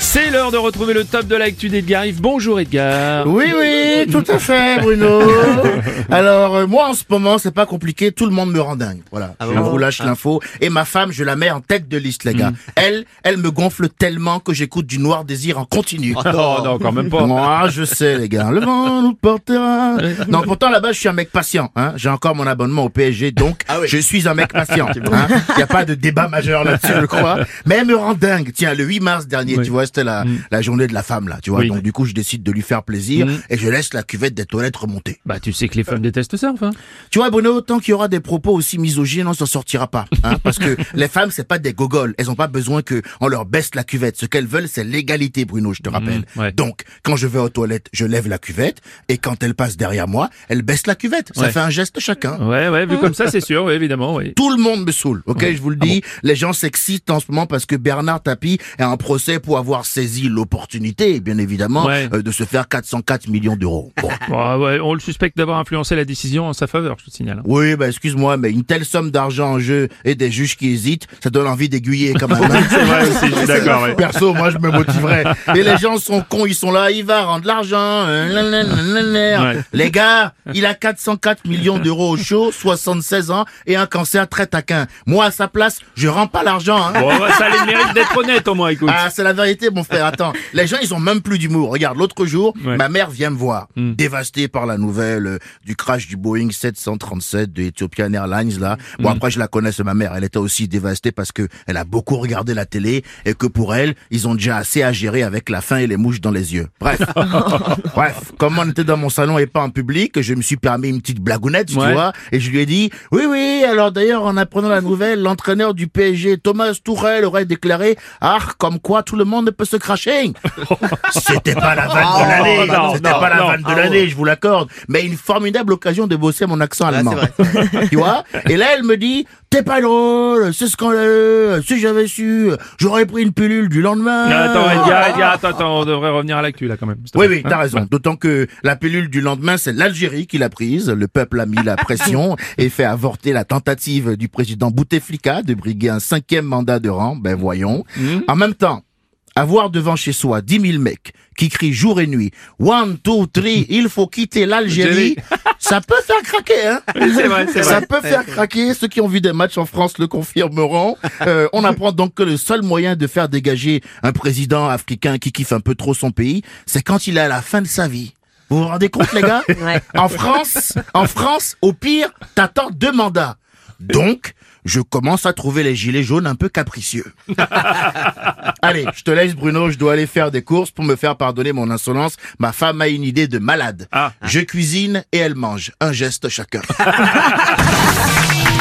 C'est l'heure de retrouver le top de l'actu d'Edgar Yves. Bonjour Edgar. Oui, oui, tout à fait, Bruno. Alors, euh, moi, en ce moment, c'est pas compliqué, tout le monde me rend dingue. Voilà, je vous lâche l'info. Et ma femme, je la mets en tête de liste, les gars. Elle, elle me gonfle tellement que j'écoute du Noir Désir en continu. Oh non, quand même pas. Moi, je sais, les gars. Le vent nous portera. Non, pourtant, là-bas, je suis un mec patient. Hein. J'ai encore mon abonnement au PSG, donc je suis un mec patient. Il hein. n'y a pas de débat majeur là-dessus, je crois. Mais elle me rend dingue. Tiens, le 8 mars dernier, tu vois, c'était la, la journée de la femme, là. Tu vois, Oui. donc du coup, je décide de lui faire plaisir Mm. et je laisse la cuvette des toilettes remonter. Bah tu sais que les femmes détestent ça, enfin. Tu vois, Bruno, tant qu'il y aura des propos aussi misogynes, on s'en sortira pas. Hein, parce que les femmes, c'est pas des gogoles. Elles ont pas besoin que on leur baisse la cuvette. Ce qu'elles veulent, c'est l'égalité, Bruno, je te rappelle. ouais. Donc, quand je vais aux toilettes, je lève la cuvette. Et quand elle passe derrière moi, elle baisse la cuvette. Ça Ouais. fait un geste chacun. Ouais, ouais, vu comme ça, c'est sûr, oui, évidemment, oui. Tout le monde me saoule, ok, je vous le dis. Les gens s'excitent en ce moment parce que Bernard Tapie est en procès pour avoir saisi l'opportunité, bien évidemment, Ouais. euh, de se faire 404 millions d'euros. Bon. Bon, ouais, on le suspecte d'avoir influencé la décision en sa faveur, je te signale. Oui, bah excuse-moi, mais une telle somme d'argent en jeu et des juges qui hésitent, ça donne envie d'aiguiller quand même. C'est vrai aussi, je suis d'accord, ouais. Perso, moi je me motiverais. Et les gens sont cons, ils sont là, il va rendre l'argent. euh. Les gars, il a 404 millions d'euros au chaud, 76 ans et un cancer très taquin. Moi à sa place, je rends pas l'argent. Hein. Bon, ça a le mérite d'être honnête au moins, écoute. Ah, c'est la vérité, mon frère. Attends, les gens, ils ont même plus d'humour. Regarde, l'autre jour, Ouais. Hmm. ma mère vient me voir, dévastée par la nouvelle euh, du crash du Boeing 737 de Ethiopian Airlines là. Bon, Hmm. après, je la connais, c'est ma mère. Elle était aussi dévastée parce que elle a beaucoup regardé la télé et que pour elle, ils ont déjà assez à gérer avec la faim et les mouches dans les yeux. Bref, bref, comme on était dans mon salon et pas en public, je me suis permis une petite blagounette, tu vois, et je lui ai dit, oui, oui, alors d'ailleurs, en apprenant la nouvelle, l'entraîneur du PSG, Thomas Tourel, aurait déclaré, ah, comme quoi tout le monde peut se cracher. C'était pas la vanne de l'année, non, c'était non, pas la non. vanne de l'année, je vous l'accorde, mais une formidable occasion de bosser mon accent allemand. tu vois? Et là, elle me dit, t'es pas drôle, c'est scandaleux, si j'avais su, j'aurais pris une pilule du lendemain. Attends, Edgar, Edgar, attends, attends, on devrait revenir à l'actu, là, quand même. Oui, oui, t'as Hein raison. D'autant que la pilule du lendemain, c'est l'Algérie qui l'a prise. Le peuple a mis la pression et fait avorter la tentative du président Bouteflika de briguer un cinquième mandat de rang. Ben voyons. En même temps, avoir devant chez soi 10 000 mecs qui crient jour et nuit « One, two, three, il faut quitter l'Algérie », ça peut faire craquer, hein C'est vrai, c'est ça vrai. peut faire craquer. Ceux qui ont vu des matchs en France le confirmeront. Euh, on apprend donc que le seul moyen de faire dégager un président africain qui kiffe un peu trop son pays, c'est quand il est à la fin de sa vie. Vous vous rendez compte, les gars En France, en France, au pire, t'attends deux mandats. Donc, je commence à trouver les gilets jaunes un peu capricieux. Allez, je te laisse, Bruno. Je dois aller faire des courses pour me faire pardonner mon insolence. Ma femme a une idée de malade. Ah. Je cuisine et elle mange. Un geste chacun.